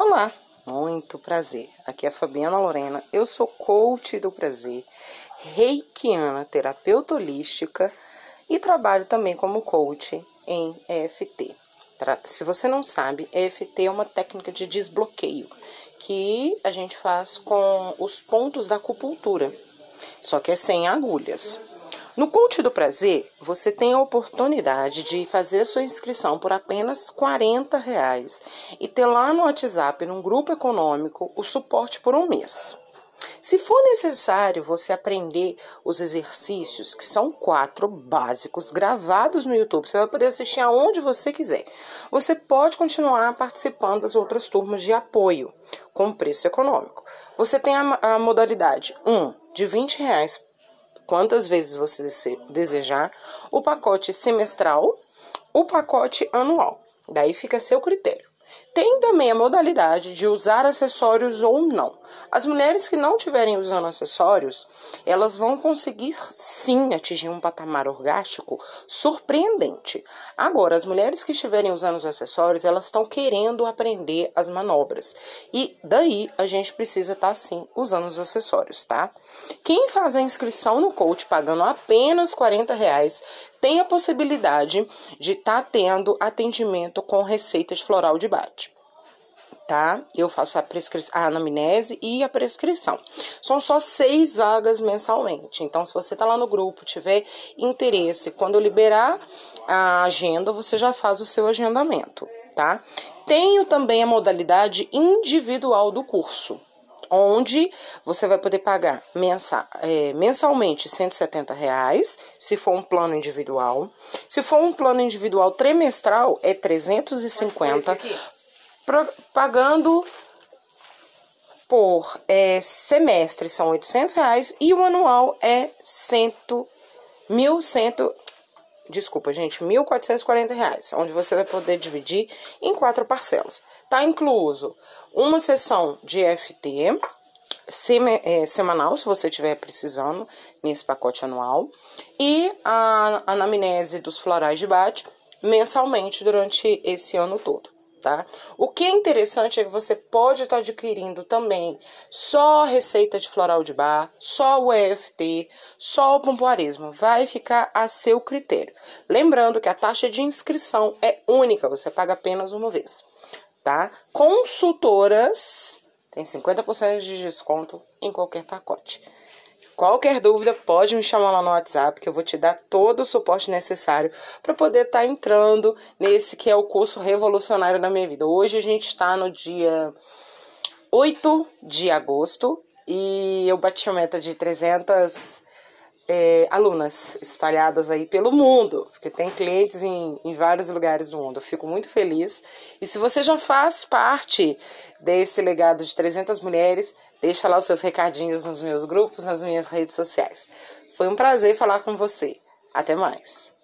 Olá, muito prazer. Aqui é a Fabiana Lorena. Eu sou coach do prazer, reikiana, terapeuta holística e trabalho também como coach em EFT. Se você não sabe, EFT é uma técnica de desbloqueio que a gente faz com os pontos da acupuntura, só que é sem agulhas. No Coach do Prazer, você tem a oportunidade de fazer sua inscrição por apenas R$ reais e ter lá no WhatsApp, num grupo econômico, o suporte por um mês. Se for necessário você aprender os exercícios, que são quatro básicos, gravados no YouTube, você vai poder assistir aonde você quiser. Você pode continuar participando das outras turmas de apoio com preço econômico. Você tem a, a modalidade 1 um, de 20 reais quantas vezes você desejar, o pacote semestral, o pacote anual. Daí fica a seu critério. Tem também a modalidade de usar acessórios ou não. As mulheres que não estiverem usando acessórios, elas vão conseguir sim atingir um patamar orgástico surpreendente. Agora, as mulheres que estiverem usando os acessórios, elas estão querendo aprender as manobras. E daí a gente precisa estar tá, sim usando os acessórios, tá? Quem faz a inscrição no coach pagando apenas 40 reais tem a possibilidade de estar tá tendo atendimento com receitas floral de bate. Tá? Eu faço a, a anamnese e a prescrição. São só seis vagas mensalmente. Então, se você tá lá no grupo, tiver interesse, quando eu liberar a agenda, você já faz o seu agendamento, tá? Tenho também a modalidade individual do curso onde você vai poder pagar mensa, é, mensalmente 170 reais, se for um plano individual. Se for um plano individual trimestral, é 350, pra, pagando por é, semestre são 800 reais e o anual é 100, 1.100, desculpa, gente, R$ 1.440, onde você vai poder dividir em quatro parcelas. Tá incluso uma sessão de FT é, semanal, se você estiver precisando, nesse pacote anual, e a anamnese dos florais de bate mensalmente durante esse ano todo tá? O que é interessante é que você pode estar adquirindo também só receita de floral de bar, só o EFT, só o pompoarismo. Vai ficar a seu critério. Lembrando que a taxa de inscrição é única, você paga apenas uma vez, tá? Consultoras tem 50% de desconto em qualquer pacote. Qualquer dúvida, pode me chamar lá no WhatsApp que eu vou te dar todo o suporte necessário para poder estar tá entrando nesse que é o curso revolucionário da minha vida. Hoje a gente está no dia 8 de agosto e eu bati a meta de 300 é, alunas espalhadas aí pelo mundo, porque tem clientes em, em vários lugares do mundo. Eu fico muito feliz. E se você já faz parte desse legado de 300 mulheres, deixa lá os seus recadinhos nos meus grupos, nas minhas redes sociais. Foi um prazer falar com você. Até mais.